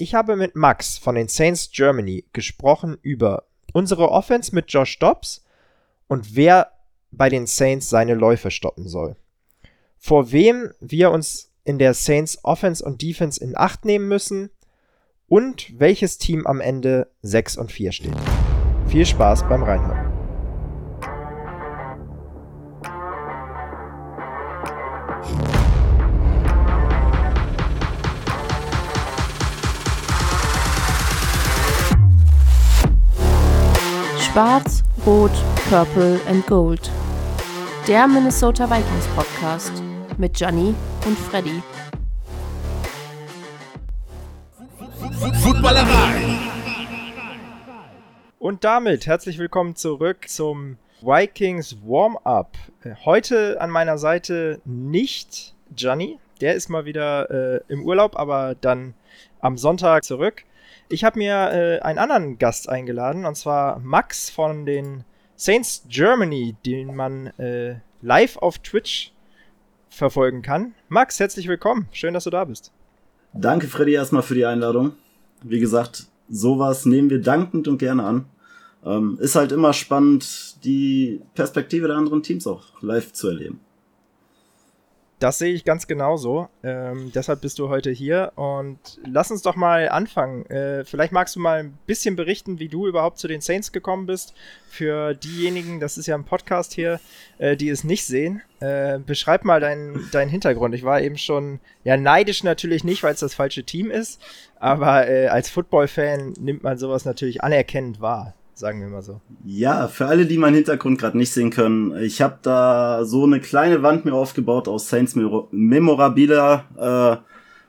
Ich habe mit Max von den Saints Germany gesprochen über unsere Offense mit Josh Dobbs und wer bei den Saints seine Läufe stoppen soll. Vor wem wir uns in der Saints Offense und Defense in Acht nehmen müssen und welches Team am Ende 6 und 4 steht. Viel Spaß beim Reinhören. Schwarz, Rot, Purple and Gold. Der Minnesota Vikings Podcast mit Gianni und Freddy. Footballerei. Und damit herzlich willkommen zurück zum Vikings Warm-up. Heute an meiner Seite nicht Gianni, der ist mal wieder äh, im Urlaub, aber dann am Sonntag zurück. Ich habe mir äh, einen anderen Gast eingeladen, und zwar Max von den Saints Germany, den man äh, live auf Twitch verfolgen kann. Max, herzlich willkommen. Schön, dass du da bist. Danke, Freddy, erstmal für die Einladung. Wie gesagt, sowas nehmen wir dankend und gerne an. Ähm, ist halt immer spannend, die Perspektive der anderen Teams auch live zu erleben. Das sehe ich ganz genauso. Ähm, deshalb bist du heute hier und lass uns doch mal anfangen. Äh, vielleicht magst du mal ein bisschen berichten, wie du überhaupt zu den Saints gekommen bist. Für diejenigen, das ist ja ein Podcast hier, äh, die es nicht sehen. Äh, beschreib mal deinen dein Hintergrund. Ich war eben schon, ja, neidisch natürlich nicht, weil es das falsche Team ist, aber äh, als Football-Fan nimmt man sowas natürlich anerkennend wahr sagen wir mal so. Ja, für alle, die meinen Hintergrund gerade nicht sehen können, ich habe da so eine kleine Wand mir aufgebaut aus Saints Memorabilia, äh,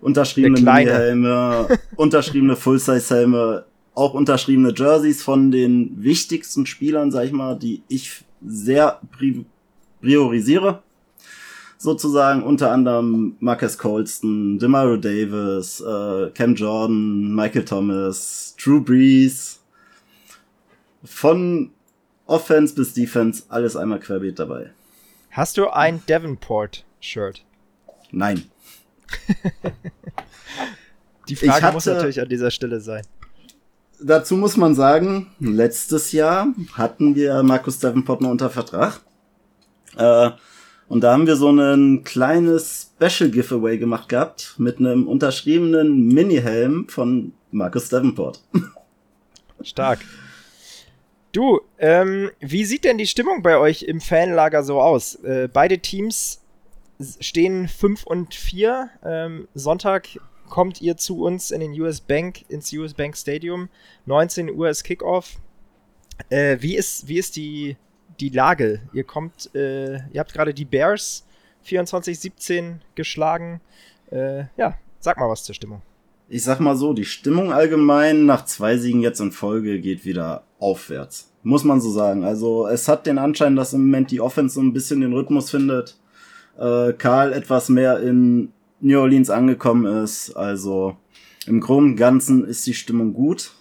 unterschriebene Helme, unterschriebene Full-Size-Helme, auch unterschriebene Jerseys von den wichtigsten Spielern, sag ich mal, die ich sehr pri priorisiere. Sozusagen unter anderem Marcus Colston, Demario Davis, äh, Cam Jordan, Michael Thomas, Drew Brees, von Offense bis Defense, alles einmal querbeet dabei. Hast du ein Davenport-Shirt? Nein. Die Frage hatte, muss natürlich an dieser Stelle sein. Dazu muss man sagen, letztes Jahr hatten wir Markus Davenport noch unter Vertrag. Äh, und da haben wir so ein kleines Special Giveaway gemacht gehabt mit einem unterschriebenen Mini-Helm von Markus Davenport. Stark. Du, ähm, wie sieht denn die Stimmung bei euch im Fanlager so aus? Äh, beide Teams stehen 5 und 4. Ähm, Sonntag kommt ihr zu uns in den US Bank, ins US Bank Stadium. 19 Uhr ist Kickoff. Äh, wie ist, wie ist die, die Lage? Ihr kommt, äh, ihr habt gerade die Bears 24-17 geschlagen. Äh, ja, sag mal was zur Stimmung ich sag mal so, die Stimmung allgemein nach zwei Siegen jetzt in Folge geht wieder aufwärts. Muss man so sagen. Also es hat den Anschein, dass im Moment die Offense so ein bisschen den Rhythmus findet. Äh, Karl etwas mehr in New Orleans angekommen ist. Also im Groben und Ganzen ist die Stimmung gut.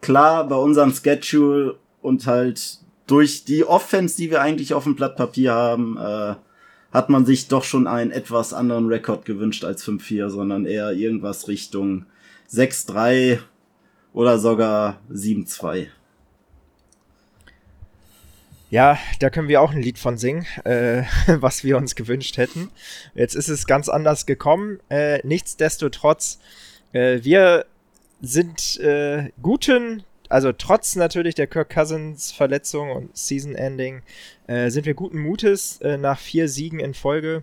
Klar, bei unserem Schedule und halt durch die Offense, die wir eigentlich auf dem Blatt Papier haben, äh, hat man sich doch schon einen etwas anderen Rekord gewünscht als 5-4, sondern eher irgendwas Richtung 6-3 oder sogar 7-2. Ja, da können wir auch ein Lied von singen, äh, was wir uns gewünscht hätten. Jetzt ist es ganz anders gekommen. Äh, nichtsdestotrotz, äh, wir sind äh, guten also trotz natürlich der Kirk Cousins Verletzung und Season Ending, äh, sind wir guten Mutes äh, nach vier Siegen in Folge,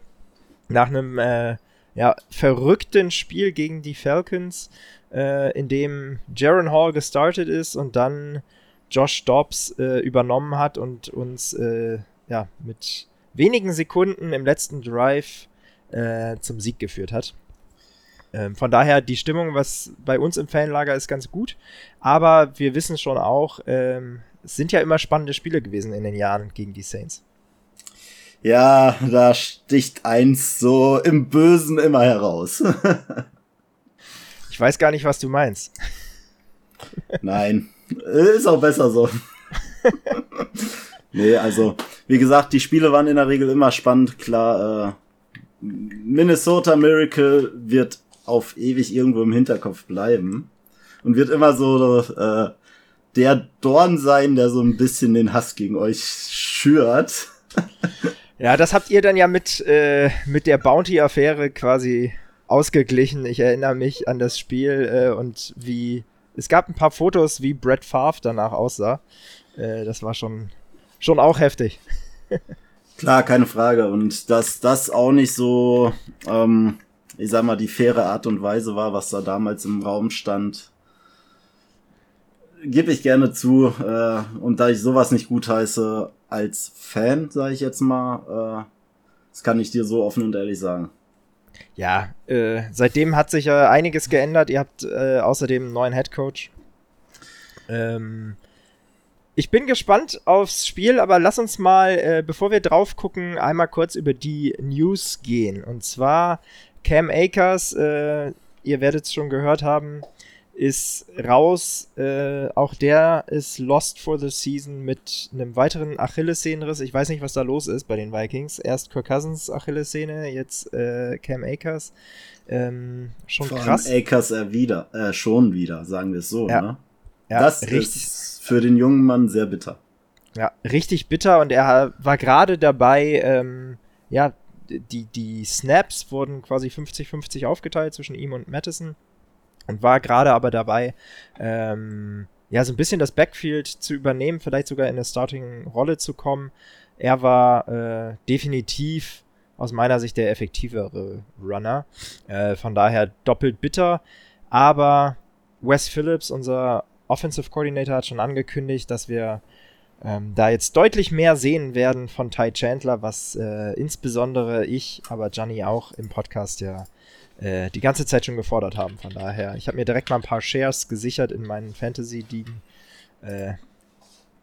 nach einem äh, ja, verrückten Spiel gegen die Falcons, äh, in dem Jaron Hall gestartet ist und dann Josh Dobbs äh, übernommen hat und uns äh, ja, mit wenigen Sekunden im letzten Drive zum Sieg geführt hat. Ähm, von daher, die Stimmung, was bei uns im Fanlager ist, ganz gut. Aber wir wissen schon auch, ähm, es sind ja immer spannende Spiele gewesen in den Jahren gegen die Saints. Ja, da sticht eins so im Bösen immer heraus. ich weiß gar nicht, was du meinst. Nein, ist auch besser so. nee, also, wie gesagt, die Spiele waren in der Regel immer spannend. Klar, äh, Minnesota Miracle wird auf ewig irgendwo im Hinterkopf bleiben und wird immer so äh, der Dorn sein, der so ein bisschen den Hass gegen euch schürt. ja, das habt ihr dann ja mit, äh, mit der Bounty-Affäre quasi ausgeglichen. Ich erinnere mich an das Spiel äh, und wie es gab ein paar Fotos, wie Brett Favre danach aussah. Äh, das war schon, schon auch heftig. Klar, keine Frage. Und dass das auch nicht so, ähm, ich sag mal, die faire Art und Weise war, was da damals im Raum stand, gebe ich gerne zu. Äh, und da ich sowas nicht gut heiße als Fan, sage ich jetzt mal, äh, das kann ich dir so offen und ehrlich sagen. Ja, äh, seitdem hat sich ja einiges geändert. Ihr habt äh, außerdem einen neuen Head Coach. Ähm, ich bin gespannt aufs Spiel, aber lass uns mal, äh, bevor wir drauf gucken, einmal kurz über die News gehen. Und zwar Cam Akers, äh, ihr werdet es schon gehört haben, ist raus. Äh, auch der ist lost for the season mit einem weiteren Achillessehnenriss. Ich weiß nicht, was da los ist bei den Vikings. Erst Kirk Cousins Achillessehne, jetzt äh, Cam Akers. Ähm, schon Vor krass. Akers er wieder, äh, schon wieder, sagen wir es so. Ja. Ne? Ja, das richtig. ist für den jungen Mann sehr bitter. Ja, richtig bitter und er war gerade dabei, ähm, ja, die, die Snaps wurden quasi 50-50 aufgeteilt zwischen ihm und Madison und war gerade aber dabei, ähm, ja, so ein bisschen das Backfield zu übernehmen, vielleicht sogar in eine Starting-Rolle zu kommen. Er war äh, definitiv aus meiner Sicht der effektivere Runner. Äh, von daher doppelt bitter. Aber Wes Phillips, unser Offensive Coordinator, hat schon angekündigt, dass wir ähm, da jetzt deutlich mehr sehen werden von Ty Chandler, was äh, insbesondere ich, aber Gianni auch im Podcast ja äh, die ganze Zeit schon gefordert haben. Von daher, ich habe mir direkt mal ein paar Shares gesichert in meinen Fantasy-Ligen. Äh,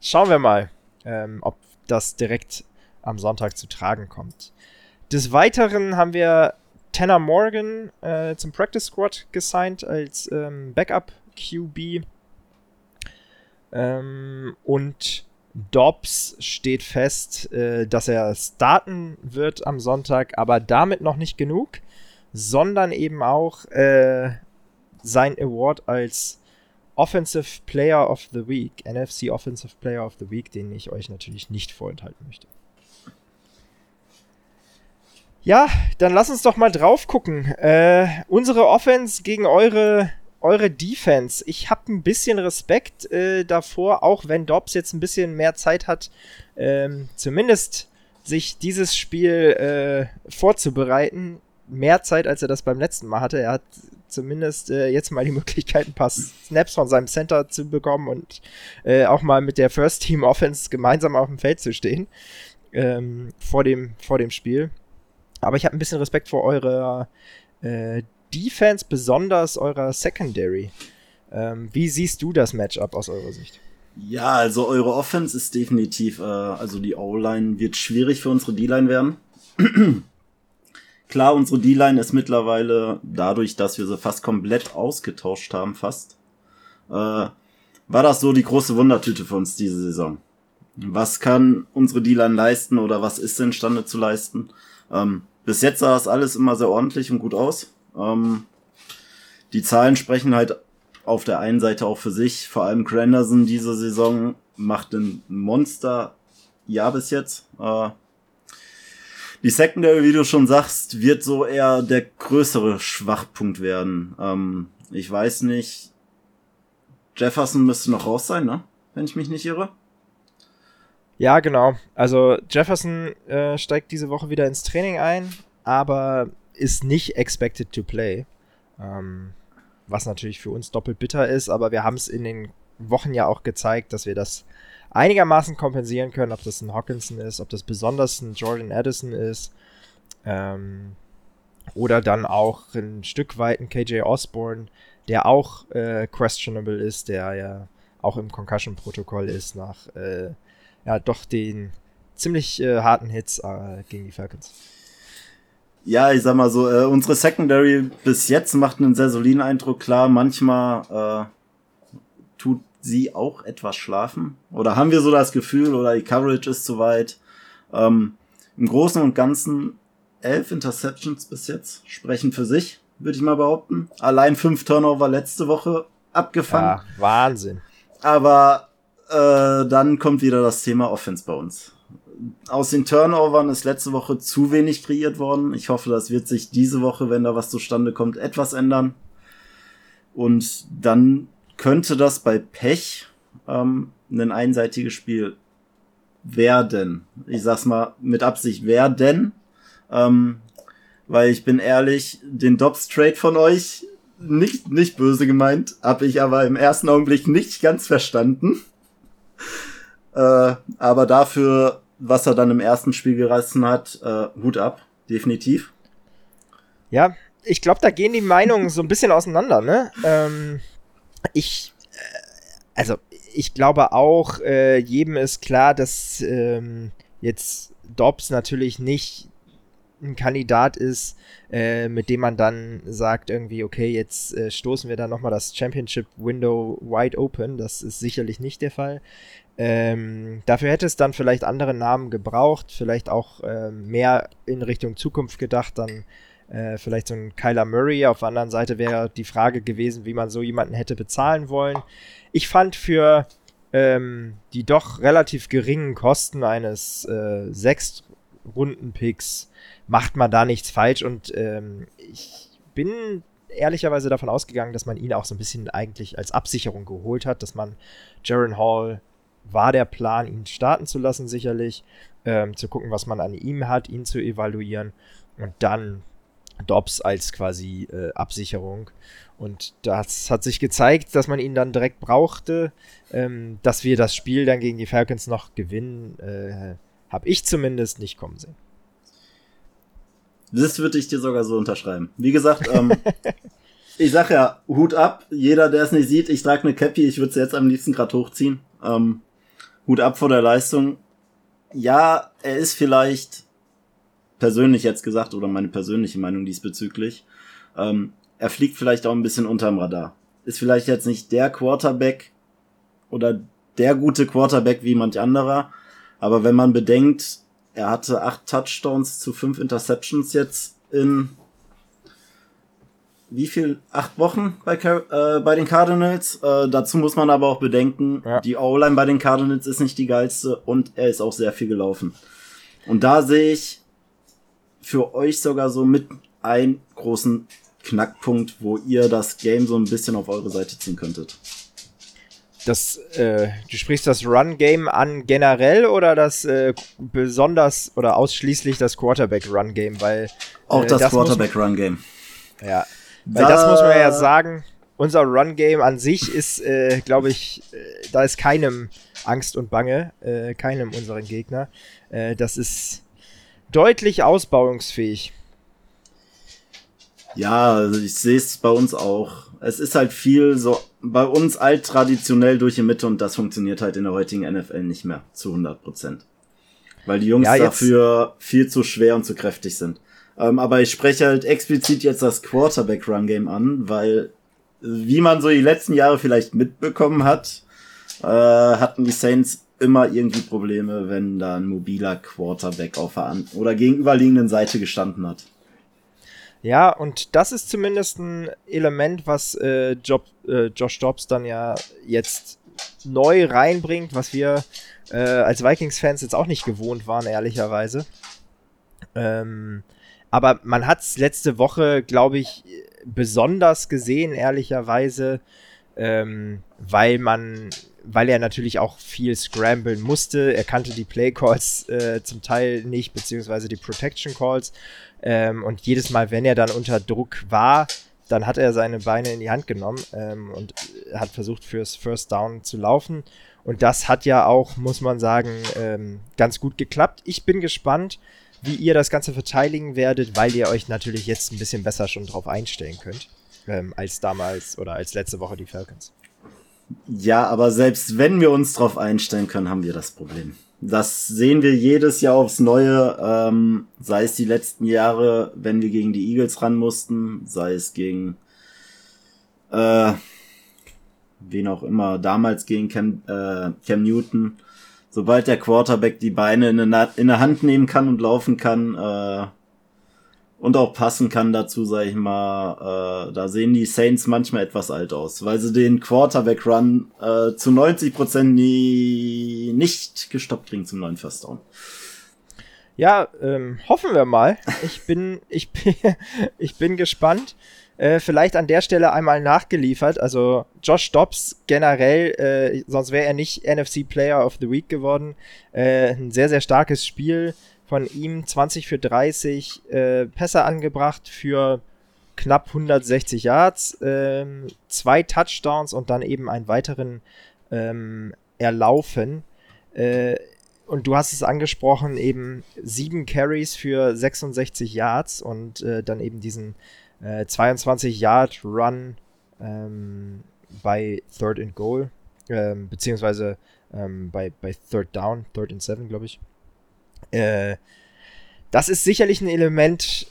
schauen wir mal, ähm, ob das direkt am Sonntag zu tragen kommt. Des Weiteren haben wir Tanner Morgan äh, zum Practice Squad gesigned als ähm, Backup QB. Ähm, und Dobbs steht fest, äh, dass er starten wird am Sonntag, aber damit noch nicht genug sondern eben auch äh, sein Award als Offensive Player of the Week, NFC Offensive Player of the Week, den ich euch natürlich nicht vorenthalten möchte. Ja, dann lass uns doch mal drauf gucken. Äh, unsere Offense gegen eure, eure Defense. Ich habe ein bisschen Respekt äh, davor, auch wenn Dobbs jetzt ein bisschen mehr Zeit hat, ähm, zumindest sich dieses Spiel äh, vorzubereiten mehr Zeit, als er das beim letzten Mal hatte. Er hat zumindest äh, jetzt mal die Möglichkeit, ein paar Snaps von seinem Center zu bekommen und äh, auch mal mit der First Team Offense gemeinsam auf dem Feld zu stehen ähm, vor, dem, vor dem Spiel. Aber ich habe ein bisschen Respekt vor eurer äh, Defense, besonders eurer Secondary. Ähm, wie siehst du das Matchup aus eurer Sicht? Ja, also eure Offense ist definitiv, äh, also die O-Line wird schwierig für unsere D-Line werden. Klar, unsere D-Line ist mittlerweile dadurch, dass wir sie fast komplett ausgetauscht haben, fast, äh, war das so die große Wundertüte für uns diese Saison. Was kann unsere D-Line leisten oder was ist imstande zu leisten? Ähm, bis jetzt sah das alles immer sehr ordentlich und gut aus. Ähm, die Zahlen sprechen halt auf der einen Seite auch für sich. Vor allem Granderson diese Saison macht ein Monster Jahr bis jetzt. Äh, die Secondary, wie du schon sagst, wird so eher der größere Schwachpunkt werden. Ähm, ich weiß nicht. Jefferson müsste noch raus sein, ne? Wenn ich mich nicht irre. Ja, genau. Also Jefferson äh, steigt diese Woche wieder ins Training ein, aber ist nicht expected to play. Ähm, was natürlich für uns doppelt bitter ist, aber wir haben es in den Wochen ja auch gezeigt, dass wir das einigermaßen kompensieren können, ob das ein Hawkinson ist, ob das besonders ein Jordan Addison ist. Ähm, oder dann auch ein Stück weit ein KJ Osborne, der auch äh, questionable ist, der ja auch im Concussion-Protokoll ist nach äh, ja doch den ziemlich äh, harten Hits äh, gegen die Falcons. Ja, ich sag mal so, äh, unsere Secondary bis jetzt macht einen sehr soliden Eindruck. Klar, manchmal äh, tut sie auch etwas schlafen? Oder haben wir so das Gefühl, oder die Coverage ist zu weit? Ähm, Im Großen und Ganzen elf Interceptions bis jetzt sprechen für sich. würde ich mal behaupten. Allein fünf Turnover letzte Woche abgefangen. Ja, Wahnsinn. Aber äh, dann kommt wieder das Thema Offense bei uns. Aus den Turnovern ist letzte Woche zu wenig kreiert worden. Ich hoffe, das wird sich diese Woche, wenn da was zustande kommt, etwas ändern. Und dann könnte das bei Pech ähm, ein einseitiges Spiel werden. Ich sag's mal mit Absicht werden. Ähm, weil ich bin ehrlich, den Dobbs Trade von euch nicht, nicht böse gemeint, habe ich aber im ersten Augenblick nicht ganz verstanden. Äh, aber dafür, was er dann im ersten Spiel gerissen hat, äh, Hut ab, definitiv. Ja, ich glaube, da gehen die Meinungen so ein bisschen auseinander, ne? Ähm, ich, äh, also, ich glaube auch, äh, jedem ist klar, dass ähm, jetzt Dobbs natürlich nicht ein Kandidat ist, äh, mit dem man dann sagt irgendwie, okay, jetzt äh, stoßen wir da nochmal das Championship Window wide open. Das ist sicherlich nicht der Fall. Ähm, dafür hätte es dann vielleicht andere Namen gebraucht, vielleicht auch äh, mehr in Richtung Zukunft gedacht, dann äh, vielleicht so ein Kyler Murray. Auf der anderen Seite wäre die Frage gewesen, wie man so jemanden hätte bezahlen wollen. Ich fand für ähm, die doch relativ geringen Kosten eines äh, Sechs-Runden-Picks macht man da nichts falsch und ähm, ich bin ehrlicherweise davon ausgegangen, dass man ihn auch so ein bisschen eigentlich als Absicherung geholt hat, dass man Jaron Hall war der Plan, ihn starten zu lassen, sicherlich, ähm, zu gucken, was man an ihm hat, ihn zu evaluieren und dann Dobbs als quasi äh, Absicherung. Und das hat sich gezeigt, dass man ihn dann direkt brauchte. Ähm, dass wir das Spiel dann gegen die Falcons noch gewinnen, äh, habe ich zumindest nicht kommen sehen. Das würde ich dir sogar so unterschreiben. Wie gesagt, ähm, ich sag ja, Hut ab. Jeder, der es nicht sieht, ich trage eine Cappy, ich würde sie jetzt am liebsten gerade hochziehen. Ähm, Hut ab vor der Leistung. Ja, er ist vielleicht persönlich jetzt gesagt oder meine persönliche Meinung diesbezüglich. Ähm, er fliegt vielleicht auch ein bisschen unterm Radar. Ist vielleicht jetzt nicht der Quarterback oder der gute Quarterback wie manch anderer, aber wenn man bedenkt, er hatte acht Touchdowns zu fünf Interceptions jetzt in wie viel? Acht Wochen bei, äh, bei den Cardinals. Äh, dazu muss man aber auch bedenken, ja. die O-Line bei den Cardinals ist nicht die geilste und er ist auch sehr viel gelaufen. Und da sehe ich für euch sogar so mit einen großen Knackpunkt, wo ihr das Game so ein bisschen auf eure Seite ziehen könntet das, äh, du sprichst das Run-Game an generell oder das äh, besonders oder ausschließlich das Quarterback-Run-Game? Weil auch äh, das, das Quarterback-Run-Game. Ja, weil da das muss man ja sagen. Unser Run-Game an sich ist, äh, glaube ich, äh, da ist keinem Angst und Bange, äh, keinem unseren Gegner. Äh, das ist deutlich ausbauungsfähig. Ja, also ich sehe es bei uns auch. Es ist halt viel so bei uns alttraditionell durch die Mitte und das funktioniert halt in der heutigen NFL nicht mehr zu 100 Prozent. Weil die Jungs ja, dafür viel zu schwer und zu kräftig sind. Ähm, aber ich spreche halt explizit jetzt das Quarterback-Run-Game an, weil wie man so die letzten Jahre vielleicht mitbekommen hat, äh, hatten die Saints immer irgendwie Probleme, wenn da ein mobiler Quarterback auf der oder gegenüberliegenden Seite gestanden hat. Ja, und das ist zumindest ein Element, was äh, Job, äh, Josh Dobbs dann ja jetzt neu reinbringt, was wir äh, als Vikings-Fans jetzt auch nicht gewohnt waren, ehrlicherweise. Ähm, aber man hat es letzte Woche, glaube ich, besonders gesehen, ehrlicherweise, ähm, weil man, weil er natürlich auch viel scramblen musste. Er kannte die Play Calls äh, zum Teil nicht, beziehungsweise die Protection Calls. Ähm, und jedes Mal, wenn er dann unter Druck war, dann hat er seine Beine in die Hand genommen ähm, und hat versucht, fürs First Down zu laufen. Und das hat ja auch, muss man sagen, ähm, ganz gut geklappt. Ich bin gespannt, wie ihr das Ganze verteidigen werdet, weil ihr euch natürlich jetzt ein bisschen besser schon drauf einstellen könnt, ähm, als damals oder als letzte Woche die Falcons. Ja, aber selbst wenn wir uns drauf einstellen können, haben wir das Problem. Das sehen wir jedes Jahr aufs Neue, ähm, sei es die letzten Jahre, wenn wir gegen die Eagles ran mussten, sei es gegen äh, wen auch immer, damals gegen Cam, äh, Cam Newton. Sobald der Quarterback die Beine in der, in der Hand nehmen kann und laufen kann, äh, Und auch passen kann dazu, sag ich mal, äh, da sehen die Saints manchmal etwas alt aus, weil sie den Quarterback-Run äh, zu 90% nie nicht gestoppt kriegen zum neuen First Down. Ja, ähm, hoffen wir mal. Ich bin, ich bin, ich bin gespannt. Äh, vielleicht an der Stelle einmal nachgeliefert. Also Josh Dobbs generell, äh, sonst wäre er nicht NFC Player of the Week geworden. Äh, ein sehr, sehr starkes Spiel von ihm. 20 für 30 äh, Pässe angebracht für knapp 160 Yards, ähm, zwei Touchdowns und dann eben einen weiteren ähm, erlaufen. Äh, und du hast es angesprochen, eben sieben Carries für 66 Yards und äh, dann eben diesen äh, 22 Yard Run ähm, bei Third and Goal, ähm, beziehungsweise ähm, bei, bei Third Down, Third and Seven, glaube ich. Äh, das ist sicherlich ein Element,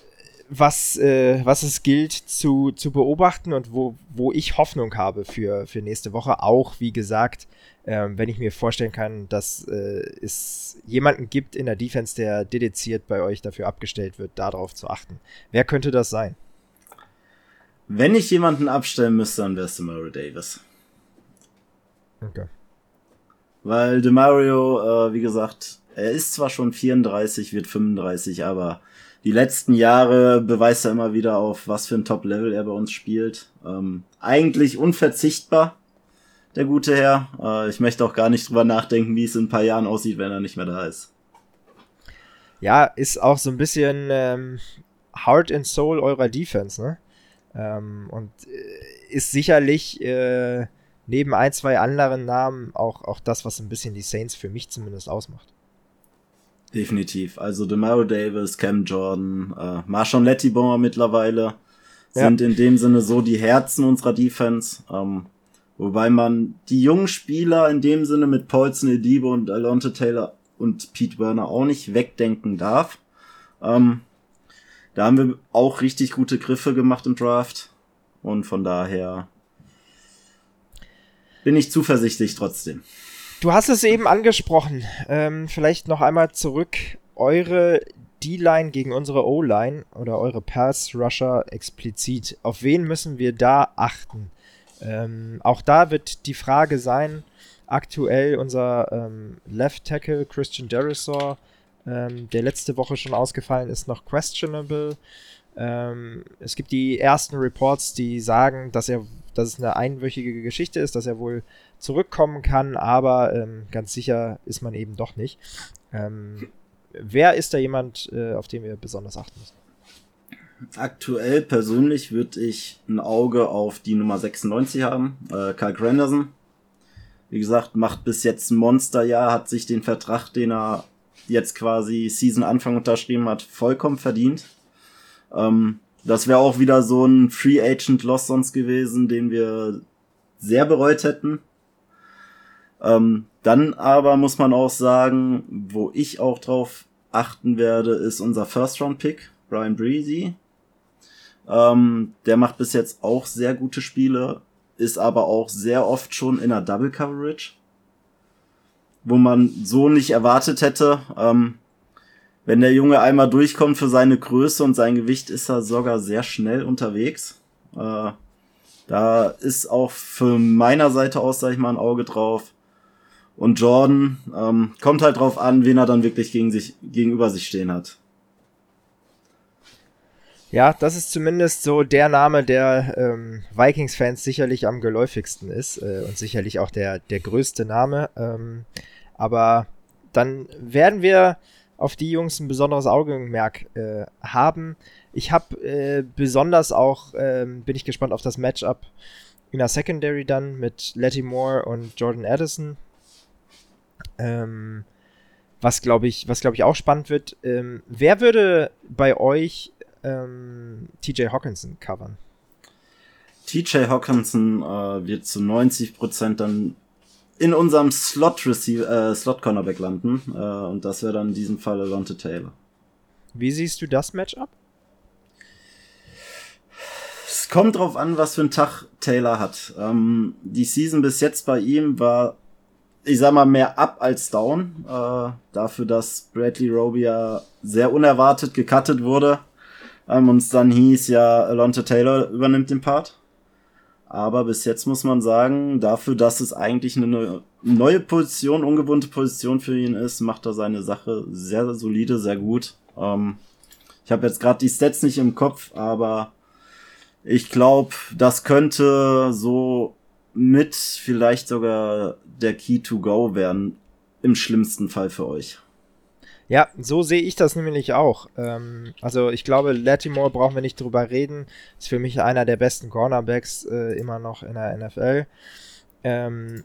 was, äh, was es gilt zu, zu beobachten und wo, wo ich Hoffnung habe für, für nächste Woche. Auch, wie gesagt, ähm, wenn ich mir vorstellen kann, dass äh, es jemanden gibt in der Defense, der dediziert bei euch dafür abgestellt wird, darauf zu achten. Wer könnte das sein? Wenn ich jemanden abstellen müsste, dann wäre es Demario Davis. Okay. Weil Demario, äh, wie gesagt, er ist zwar schon 34, wird 35, aber die letzten Jahre beweist er immer wieder auf, was für ein Top-Level er bei uns spielt. Ähm, eigentlich unverzichtbar, der gute Herr. Äh, ich möchte auch gar nicht drüber nachdenken, wie es in ein paar Jahren aussieht, wenn er nicht mehr da ist. Ja, ist auch so ein bisschen ähm, Heart and Soul eurer Defense, ne? Ähm, und äh, ist sicherlich äh, neben ein, zwei anderen Namen auch, auch das, was ein bisschen die Saints für mich zumindest ausmacht. Definitiv. Also Demario Davis, Cam Jordan, äh, Marshawn Lettibomber mittlerweile sind ja. in dem Sinne so die Herzen unserer Defense. Ähm, wobei man die jungen Spieler in dem Sinne mit Paulson, Edibo und Alonte Taylor und Pete Werner auch nicht wegdenken darf. Ähm, da haben wir auch richtig gute Griffe gemacht im Draft. Und von daher bin ich zuversichtlich trotzdem. Du hast es eben angesprochen. Ähm, vielleicht noch einmal zurück. Eure D-Line gegen unsere O-Line oder eure Pass-Rusher explizit. Auf wen müssen wir da achten? Ähm, auch da wird die Frage sein, aktuell unser ähm, Left Tackle Christian Derisor, ähm, der letzte Woche schon ausgefallen ist, noch questionable. Ähm, es gibt die ersten Reports, die sagen, dass er, dass es eine einwöchige Geschichte ist, dass er wohl zurückkommen kann, aber ähm, ganz sicher ist man eben doch nicht. Ähm, wer ist da jemand, äh, auf den wir besonders achten müssen? Aktuell persönlich würde ich ein Auge auf die Nummer 96 haben, äh, Karl Granderson. Wie gesagt, macht bis jetzt ein Monsterjahr, hat sich den Vertrag, den er jetzt quasi Season Anfang unterschrieben hat, vollkommen verdient. Ähm, das wäre auch wieder so ein Free Agent Loss sonst gewesen, den wir sehr bereut hätten. Ähm, dann aber muss man auch sagen, wo ich auch drauf achten werde, ist unser First Round Pick, Brian Breezy. Ähm, der macht bis jetzt auch sehr gute Spiele, ist aber auch sehr oft schon in der Double Coverage, wo man so nicht erwartet hätte. Ähm, wenn der Junge einmal durchkommt für seine Größe und sein Gewicht, ist er sogar sehr schnell unterwegs. Äh, da ist auch für meiner Seite aus, sag ich mal, ein Auge drauf. Und Jordan ähm, kommt halt drauf an, wen er dann wirklich gegen sich, gegenüber sich stehen hat. Ja, das ist zumindest so der Name, der ähm, Vikings-Fans sicherlich am geläufigsten ist äh, und sicherlich auch der, der größte Name. Ähm, aber dann werden wir auf die Jungs ein besonderes Augenmerk äh, haben. Ich habe äh, besonders auch, ähm, bin ich gespannt auf das Matchup in der Secondary dann mit Letty Moore und Jordan Addison. Ähm, was glaube ich, was ich auch spannend wird. Ähm, wer würde bei euch ähm, TJ Hawkinson covern? TJ Hawkinson äh, wird zu 90% dann in unserem Slot Receiver, äh, Slot Cornerback landen äh, und das wäre dann in diesem Fall Alonte Taylor. Wie siehst du das Matchup? Es kommt drauf an, was für einen Tag Taylor hat. Ähm, die Season bis jetzt bei ihm war ich sag mal, mehr up als down. Äh, dafür, dass Bradley Robia sehr unerwartet gecuttet wurde. Ähm, und es dann hieß ja, Alonte Taylor übernimmt den Part. Aber bis jetzt muss man sagen, dafür, dass es eigentlich eine neue Position, ungewohnte Position für ihn ist, macht er seine Sache sehr solide, sehr gut. Ähm, ich habe jetzt gerade die Stats nicht im Kopf, aber ich glaube, das könnte so mit vielleicht sogar der Key to Go werden, im schlimmsten Fall für euch. Ja, so sehe ich das nämlich auch. Ähm, also ich glaube, Latimore brauchen wir nicht drüber reden. Ist für mich einer der besten Cornerbacks äh, immer noch in der NFL. Ähm,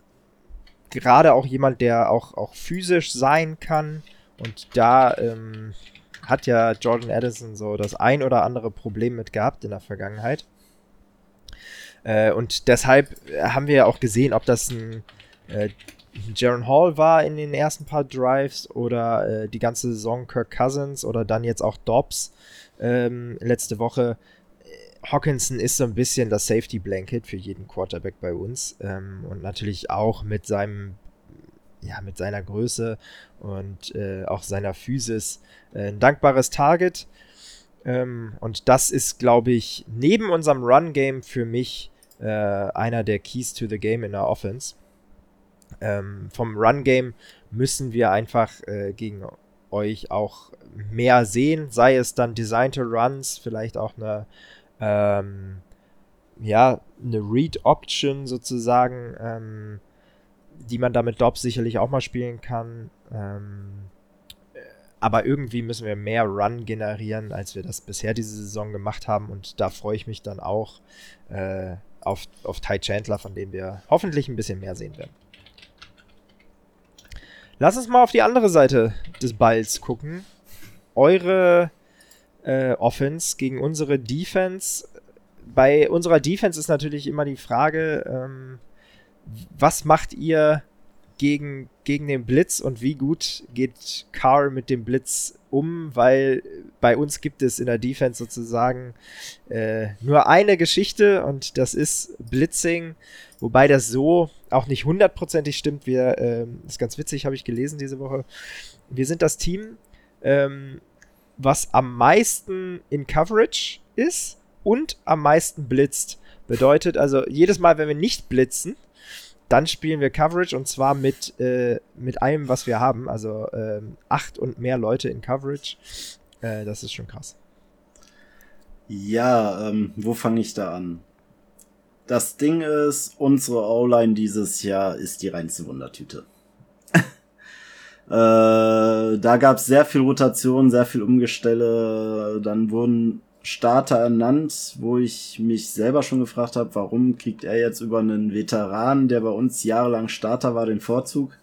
Gerade auch jemand, der auch, auch physisch sein kann. Und da ähm, hat ja Jordan Addison so das ein oder andere Problem mit gehabt in der Vergangenheit. Äh, und deshalb haben wir ja auch gesehen, ob das ein äh, Jaron Hall war in den ersten paar Drives oder äh, die ganze Saison Kirk Cousins oder dann jetzt auch Dobbs ähm, letzte Woche. Hawkinson ist so ein bisschen das Safety Blanket für jeden Quarterback bei uns ähm, und natürlich auch mit seinem ja mit seiner Größe und äh, auch seiner Physis äh, ein dankbares Target ähm, und das ist glaube ich neben unserem Run Game für mich äh, einer der Keys to the Game in der Offense ähm, vom Run-Game müssen wir einfach äh, gegen euch auch mehr sehen, sei es dann designte Runs, vielleicht auch eine, ähm, ja, eine Read-Option sozusagen, ähm, die man damit Dobbs sicherlich auch mal spielen kann. Ähm, aber irgendwie müssen wir mehr Run generieren, als wir das bisher diese Saison gemacht haben. Und da freue ich mich dann auch äh, auf, auf Ty Chandler, von dem wir hoffentlich ein bisschen mehr sehen werden. Lass uns mal auf die andere Seite des Balls gucken. Eure äh, Offense gegen unsere Defense. Bei unserer Defense ist natürlich immer die Frage, ähm, was macht ihr gegen, gegen den Blitz und wie gut geht Carr mit dem Blitz um? Weil bei uns gibt es in der Defense sozusagen äh, nur eine Geschichte und das ist Blitzing. Wobei das so auch nicht hundertprozentig stimmt. Wir, ähm, ist ganz witzig, habe ich gelesen diese Woche. Wir sind das Team, ähm, was am meisten in Coverage ist und am meisten blitzt. Bedeutet also, jedes Mal, wenn wir nicht blitzen, dann spielen wir Coverage und zwar mit, äh, mit allem, was wir haben. Also ähm, acht und mehr Leute in Coverage. Äh, das ist schon krass. Ja, ähm, wo fange ich da an? Das Ding ist, unsere O-Line dieses Jahr ist die reinste Wundertüte. äh, da gab es sehr viel Rotation, sehr viel Umgestelle. Dann wurden Starter ernannt, wo ich mich selber schon gefragt habe, warum kriegt er jetzt über einen Veteran, der bei uns jahrelang Starter war, den Vorzug.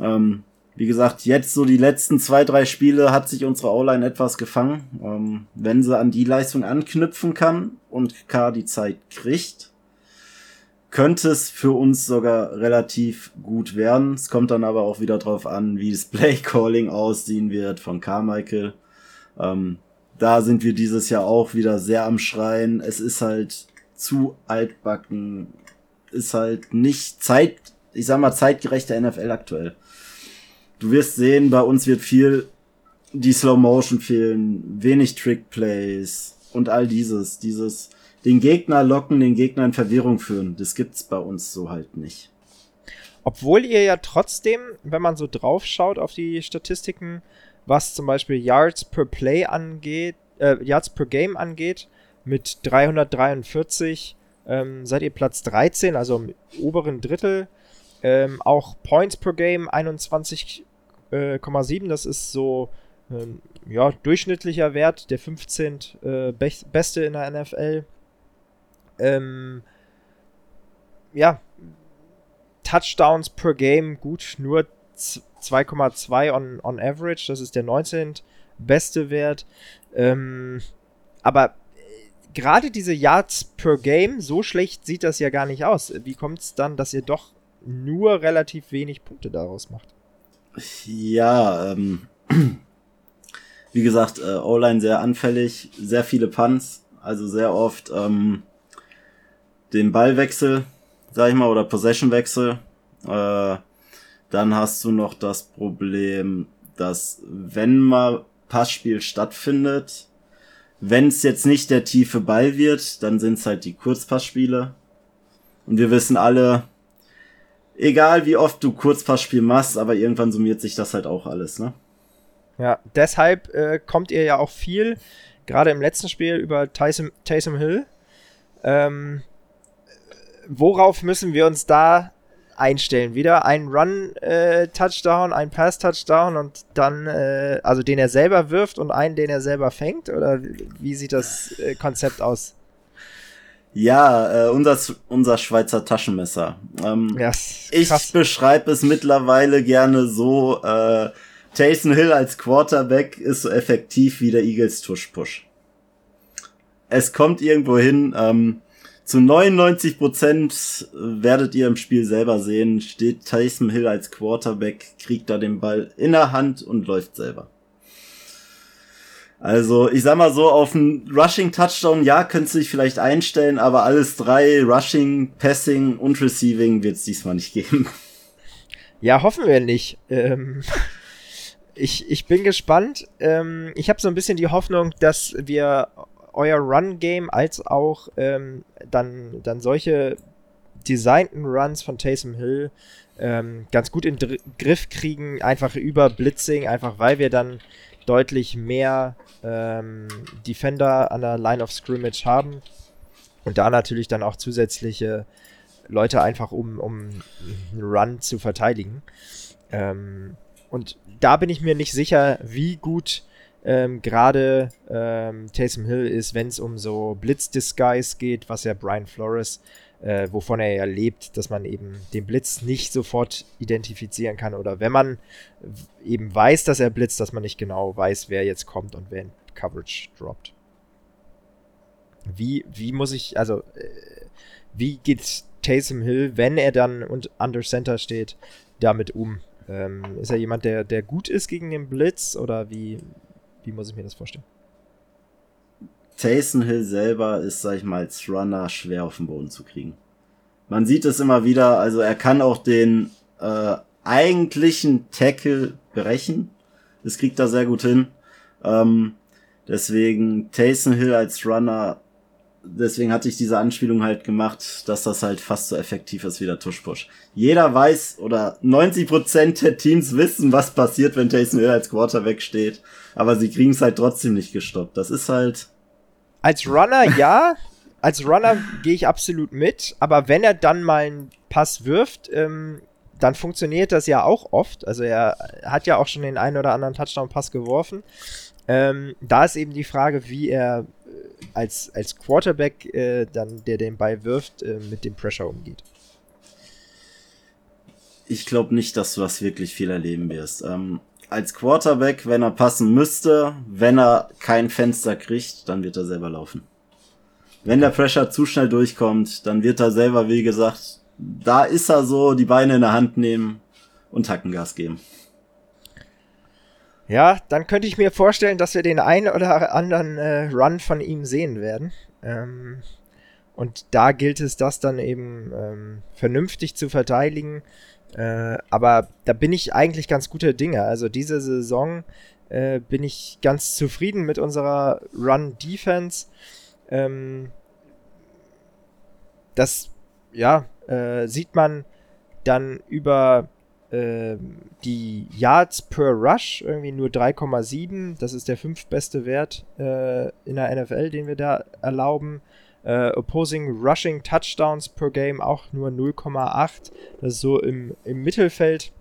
Ähm, wie gesagt, jetzt so die letzten zwei, drei Spiele hat sich unsere O-Line etwas gefangen. Ähm, wenn sie an die Leistung anknüpfen kann und K die Zeit kriegt, könnte es für uns sogar relativ gut werden. Es kommt dann aber auch wieder drauf an, wie das Play-Calling aussehen wird von Carmichael. Ähm, da sind wir dieses Jahr auch wieder sehr am Schreien. Es ist halt zu altbacken, ist halt nicht zeit, ich sag mal, zeitgerechte NFL aktuell du wirst sehen, bei uns wird viel die Slow Motion fehlen, wenig Trick Plays und all dieses, dieses den Gegner locken, den Gegner in Verwirrung führen. Das gibt's bei uns so halt nicht. Obwohl ihr ja trotzdem, wenn man so drauf schaut auf die Statistiken, was zum Beispiel Yards per Play angeht, äh, Yards per Game angeht, mit 343 ähm, seid ihr Platz 13, also im oberen Drittel. Ähm, auch Points per Game 21 äh, das ist so ähm, ja, durchschnittlicher Wert, der 15. Äh, be beste in der NFL. Ähm, ja, Touchdowns per Game gut, nur 2,2 on, on average, das ist der 19. beste Wert. Ähm, aber äh, gerade diese Yards per Game, so schlecht sieht das ja gar nicht aus. Wie kommt es dann, dass ihr doch nur relativ wenig Punkte daraus macht? Ja, ähm, wie gesagt, äh, O-Line sehr anfällig, sehr viele Punts, also sehr oft ähm, den Ballwechsel, sag ich mal, oder Possessionwechsel. Äh, dann hast du noch das Problem, dass wenn mal Passspiel stattfindet, wenn es jetzt nicht der tiefe Ball wird, dann sind es halt die Kurzpassspiele. Und wir wissen alle, egal wie oft du Kurzpassspiel machst, aber irgendwann summiert sich das halt auch alles, ne? Ja, deshalb äh, kommt ihr ja auch viel, gerade im letzten Spiel, über Taysom, Taysom Hill. Ähm, worauf müssen wir uns da einstellen? Wieder ein Run-Touchdown, äh, ein Pass-Touchdown und dann, äh, also den er selber wirft und einen, den er selber fängt? Oder wie sieht das äh, Konzept aus? Ja, äh, unser, unser Schweizer Taschenmesser. Ähm, yes, ich beschreibe es mittlerweile gerne so, äh, Taysom Hill als Quarterback ist so effektiv wie der Eagles Tush-Push. Es kommt irgendwo hin, ähm, zu 99 Prozent werdet ihr im Spiel selber sehen, steht Taysom Hill als Quarterback, kriegt da den Ball in der Hand und läuft selber. Also, ich sag mal so, auf einen Rushing Touchdown, ja, könntest du dich vielleicht einstellen, aber alles drei, Rushing, Passing und Receiving wird es diesmal nicht geben. Ja, hoffen wir nicht. Ähm, ich, ich bin gespannt. Ähm, ich habe so ein bisschen die Hoffnung, dass wir euer Run-Game als auch ähm, dann, dann solche designten Runs von Taysom Hill ähm, ganz gut in Dr Griff kriegen, einfach über Blitzing, einfach weil wir dann deutlich mehr ähm, Defender an der Line of Scrimmage haben und da natürlich dann auch zusätzliche Leute einfach, um, um einen Run zu verteidigen. Ähm, und da bin ich mir nicht sicher, wie gut ähm, gerade ähm, Taysom Hill ist, wenn es um so Blitz-Disguise geht, was ja Brian Flores, äh, wovon er ja lebt, dass man eben den Blitz nicht sofort identifizieren kann oder wenn man eben weiß, dass er blitzt, dass man nicht genau weiß, wer jetzt kommt und wer in Coverage droppt. Wie, wie muss ich, also, äh, wie geht Taysom Hill, wenn er dann und under Center steht, damit um? Ähm, ist er jemand, der, der gut ist gegen den Blitz oder wie, wie muss ich mir das vorstellen? Taysom Hill selber ist, sag ich mal, als Runner schwer auf den Boden zu kriegen. Man sieht es immer wieder, also er kann auch den äh, eigentlichen Tackle brechen. Das kriegt er sehr gut hin. Ähm, deswegen Taysom Hill als Runner deswegen hatte ich diese Anspielung halt gemacht, dass das halt fast so effektiv ist wie der Tushpush. Jeder weiß oder 90% der Teams wissen, was passiert, wenn Taysom Hill als Quarterback steht, aber sie kriegen es halt trotzdem nicht gestoppt. Das ist halt als Runner ja, als Runner gehe ich absolut mit, aber wenn er dann mal einen Pass wirft, ähm, dann funktioniert das ja auch oft. Also er hat ja auch schon den einen oder anderen Touchdown-Pass geworfen. Ähm, da ist eben die Frage, wie er als, als Quarterback äh, dann, der den Ball wirft, äh, mit dem Pressure umgeht. Ich glaube nicht, dass du das wirklich viel erleben wirst. Ähm, als Quarterback, wenn er passen müsste, wenn er kein Fenster kriegt, dann wird er selber laufen. Wenn der Pressure zu schnell durchkommt, dann wird er selber, wie gesagt, da ist er so, die Beine in der Hand nehmen und Hackengas geben. Ja, dann könnte ich mir vorstellen, dass wir den einen oder anderen äh, Run von ihm sehen werden. Ähm, und da gilt es, das dann eben ähm, vernünftig zu verteidigen. Äh, aber da bin ich eigentlich ganz guter Dinge. Also diese Saison äh, bin ich ganz zufrieden mit unserer Run-Defense. Ähm, das, ja, äh, sieht man dann über ähm, die Yards per Rush irgendwie nur 3,7. Das ist der fünftbeste Wert äh, in der NFL, den wir da erlauben. Äh, opposing Rushing Touchdowns per Game auch nur 0,8. Das ist so im, im Mittelfeld.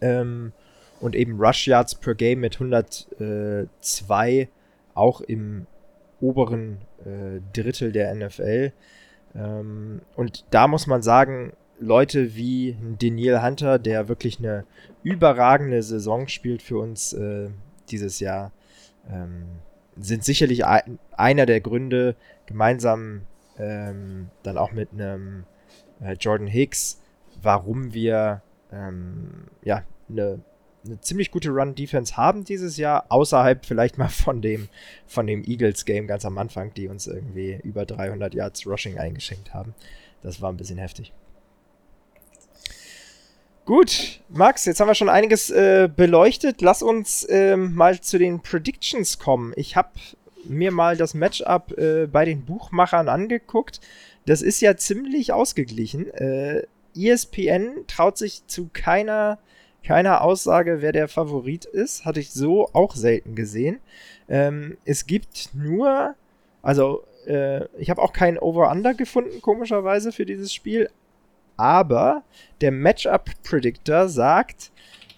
Ähm, und eben Rush Yards per Game mit 102 auch im oberen äh, Drittel der NFL. Ähm, und da muss man sagen, Leute wie Daniel Hunter, der wirklich eine überragende Saison spielt für uns äh, dieses Jahr, ähm, sind sicherlich ein, einer der Gründe, gemeinsam ähm, dann auch mit einem äh, Jordan Hicks, warum wir ähm, ja eine eine ziemlich gute Run-Defense haben dieses Jahr, außerhalb vielleicht mal von dem, von dem Eagles-Game ganz am Anfang, die uns irgendwie über 300 Yards Rushing eingeschenkt haben. Das war ein bisschen heftig. Gut, Max, jetzt haben wir schon einiges äh, beleuchtet. Lass uns ähm, mal zu den Predictions kommen. Ich habe mir mal das Matchup äh, bei den Buchmachern angeguckt. Das ist ja ziemlich ausgeglichen. Äh, ESPN traut sich zu keiner, keiner Aussage, wer der Favorit ist. Hatte ich so auch selten gesehen. Ähm, es gibt nur, also äh, ich habe auch kein Over-Under gefunden, komischerweise, für dieses Spiel. Aber der Matchup-Predictor sagt,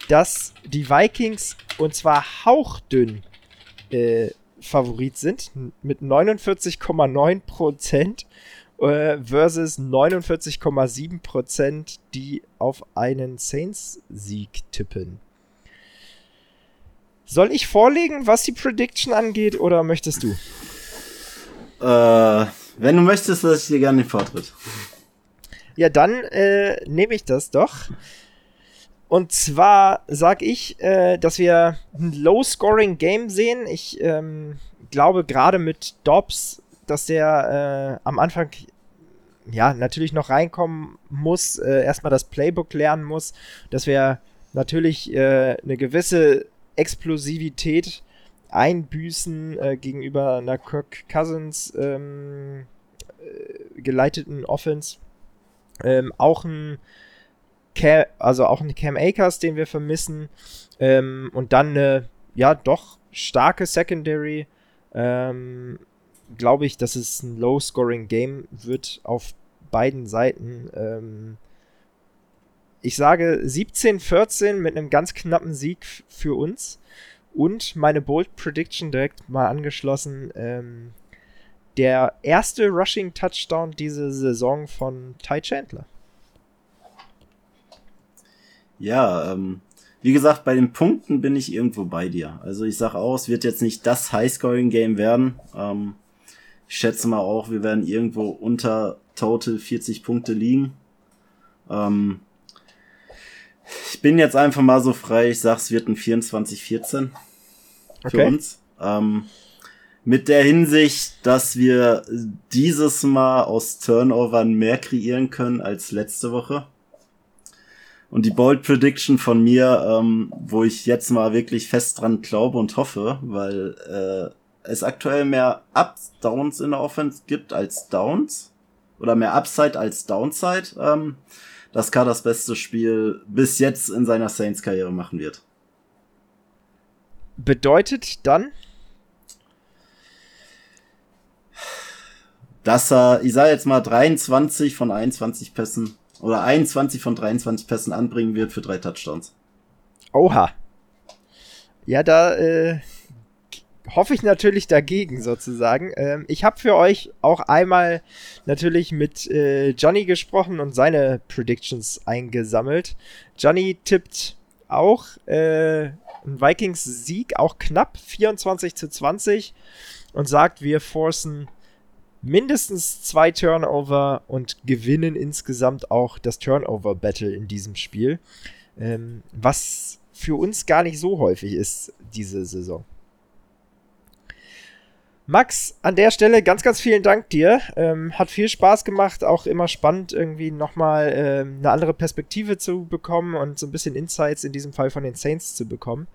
dass die Vikings und zwar hauchdünn äh, Favorit sind mit 49,9 Prozent äh, versus 49,7 Prozent, die auf einen Saints-Sieg tippen. Soll ich vorlegen, was die Prediction angeht, oder möchtest du? Äh, wenn du möchtest, lasse ich dir gerne den Vortritt. Ja, dann äh, nehme ich das doch. Und zwar sage ich, äh, dass wir ein Low-Scoring-Game sehen. Ich ähm, glaube gerade mit Dobbs, dass der äh, am Anfang ja natürlich noch reinkommen muss, äh, erstmal das Playbook lernen muss, dass wir natürlich äh, eine gewisse Explosivität einbüßen äh, gegenüber einer Kirk Cousins ähm, äh, geleiteten Offense. Ähm, auch ein Cam, also auch ein Cam Akers, den wir vermissen. Ähm, und dann eine, ja, doch starke Secondary. Ähm, Glaube ich, dass es ein Low-Scoring-Game wird auf beiden Seiten. Ähm, ich sage 17-14 mit einem ganz knappen Sieg für uns. Und meine Bold Prediction direkt mal angeschlossen. Der erste Rushing Touchdown diese Saison von Ty Chandler. Ja, ähm, wie gesagt, bei den Punkten bin ich irgendwo bei dir. Also ich sage auch, es wird jetzt nicht das High-Scoring-Game werden. Ähm, ich schätze mal auch, wir werden irgendwo unter Total 40 Punkte liegen. Ähm, ich bin jetzt einfach mal so frei, ich sag, es wird ein 24-14 für okay. uns. Ähm, mit der Hinsicht, dass wir dieses Mal aus Turnovern mehr kreieren können als letzte Woche. Und die Bold Prediction von mir, ähm, wo ich jetzt mal wirklich fest dran glaube und hoffe, weil äh, es aktuell mehr Ups, Downs in der Offense gibt als Downs. Oder mehr Upside als Downside. Ähm, dass K das beste Spiel bis jetzt in seiner Saints-Karriere machen wird. Bedeutet dann? Dass er, ich sage jetzt mal, 23 von 21 Pässen oder 21 von 23 Pässen anbringen wird für drei Touchdowns. Oha. Ja, da äh, hoffe ich natürlich dagegen sozusagen. Ähm, ich habe für euch auch einmal natürlich mit äh, Johnny gesprochen und seine Predictions eingesammelt. Johnny tippt auch äh, ein Vikings-Sieg, auch knapp 24 zu 20 und sagt, wir forcen mindestens zwei Turnover und gewinnen insgesamt auch das Turnover-Battle in diesem Spiel. Ähm, was für uns gar nicht so häufig ist diese Saison. Max, an der Stelle ganz, ganz vielen Dank dir. Ähm, hat viel Spaß gemacht, auch immer spannend, irgendwie nochmal ähm, eine andere Perspektive zu bekommen und so ein bisschen Insights in diesem Fall von den Saints zu bekommen.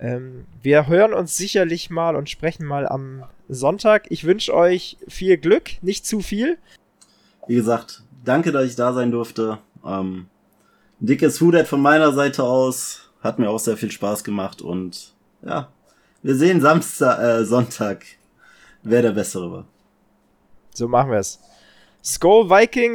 Ähm, wir hören uns sicherlich mal und sprechen mal am Sonntag. Ich wünsche euch viel Glück, nicht zu viel. Wie gesagt, danke, dass ich da sein durfte. Ähm, dickes Hudet von meiner Seite aus. Hat mir auch sehr viel Spaß gemacht und ja, wir sehen Samstag, äh, Sonntag, wer der Bessere war. So machen wir es. Skull Vikings